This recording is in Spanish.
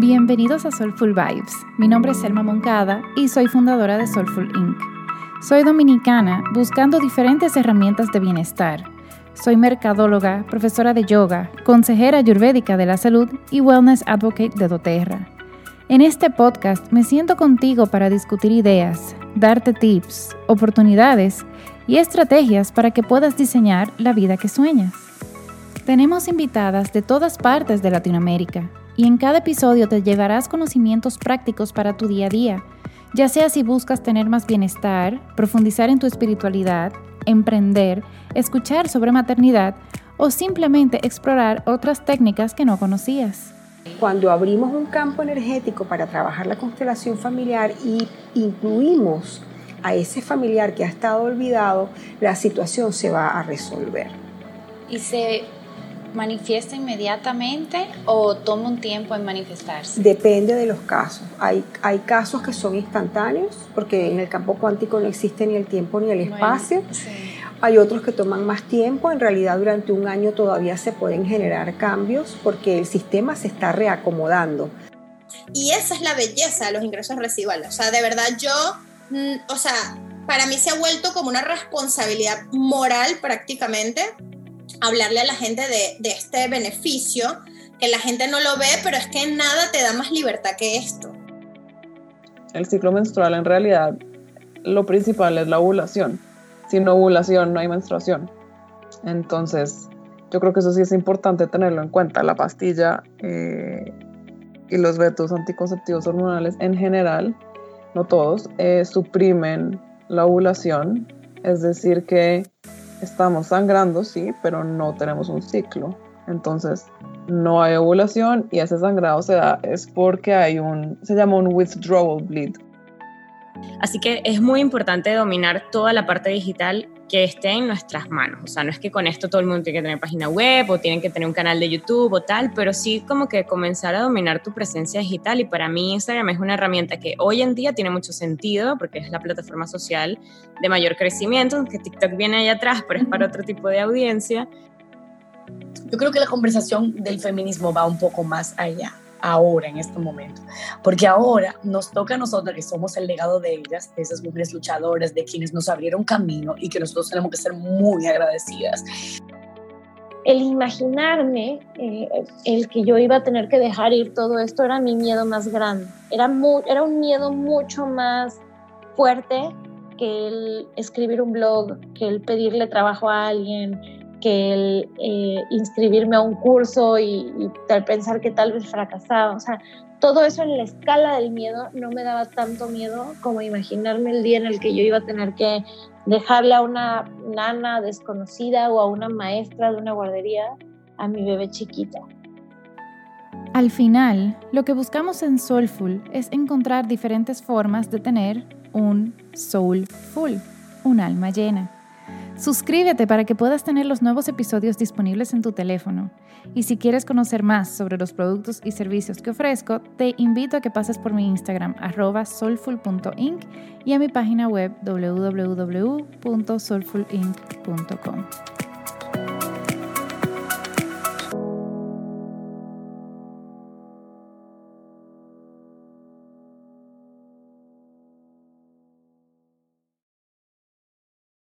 Bienvenidos a Soulful Vibes. Mi nombre es Selma Moncada y soy fundadora de Soulful Inc. Soy dominicana buscando diferentes herramientas de bienestar. Soy mercadóloga, profesora de yoga, consejera ayurvédica de la salud y wellness advocate de doTERRA. En este podcast me siento contigo para discutir ideas, darte tips, oportunidades y estrategias para que puedas diseñar la vida que sueñas. Tenemos invitadas de todas partes de Latinoamérica y en cada episodio te llevarás conocimientos prácticos para tu día a día, ya sea si buscas tener más bienestar, profundizar en tu espiritualidad, emprender, escuchar sobre maternidad o simplemente explorar otras técnicas que no conocías. Cuando abrimos un campo energético para trabajar la constelación familiar y incluimos a ese familiar que ha estado olvidado, la situación se va a resolver. Y se manifiesta inmediatamente o toma un tiempo en manifestarse? Depende de los casos. Hay, hay casos que son instantáneos, porque en el campo cuántico no existe ni el tiempo ni el espacio. Hay otros que toman más tiempo, en realidad durante un año todavía se pueden generar cambios porque el sistema se está reacomodando. Y esa es la belleza de los ingresos residuales. O sea, de verdad yo, mm, o sea, para mí se ha vuelto como una responsabilidad moral prácticamente hablarle a la gente de, este beneficio, que la gente no lo ve, pero es que nada te da más libertad que esto. El ciclo menstrual en realidad lo principal es la ovulación. Sin ovulación no hay menstruación. Entonces, yo creo que eso sí es importante tenerlo en cuenta. La pastilla eh, y los métodos anticonceptivos hormonales en general, no todos, eh, suprimen la ovulación. Es decir, que estamos sangrando, sí, pero no tenemos un ciclo. Entonces, no hay ovulación y ese sangrado se da es porque hay un, se llama un withdrawal bleed. Así que es muy importante dominar toda la parte digital que esté en nuestras manos. O sea, no es que con esto todo el mundo tiene que tener página web o tienen que tener un canal de YouTube o tal, pero sí como que comenzar a dominar tu presencia digital. Y para mí Instagram es una herramienta que hoy en día tiene mucho sentido porque es la plataforma social de mayor crecimiento, aunque TikTok viene ahí atrás, pero es para otro tipo de audiencia. Yo creo que la conversación del feminismo va un poco más allá ahora, en este momento. Porque ahora nos toca a nosotros, que somos el legado de ellas, de esas mujeres luchadoras, de quienes nos abrieron camino y que nosotros tenemos que ser muy agradecidas. El imaginarme, eh, el que yo iba a tener que dejar ir todo esto, era mi miedo más grande. Era, era un miedo mucho más fuerte que el escribir un blog, que el pedirle trabajo a alguien, que el eh, inscribirme a un curso y, tal, pensar que tal vez fracasaba. O sea, todo eso en la escala del miedo no me daba tanto miedo como imaginarme el día en el que yo iba a tener que dejarle a una nana desconocida o a una maestra de una guardería a mi bebé chiquita. Al final, lo que buscamos en Soulful es encontrar diferentes formas de tener un soul full, un alma llena. Suscríbete para que puedas tener los nuevos episodios disponibles en tu teléfono. Y si quieres conocer más sobre los productos y servicios que ofrezco, te invito a que pases por mi Instagram soulful.inc y a mi página web www.soulfulinc.com.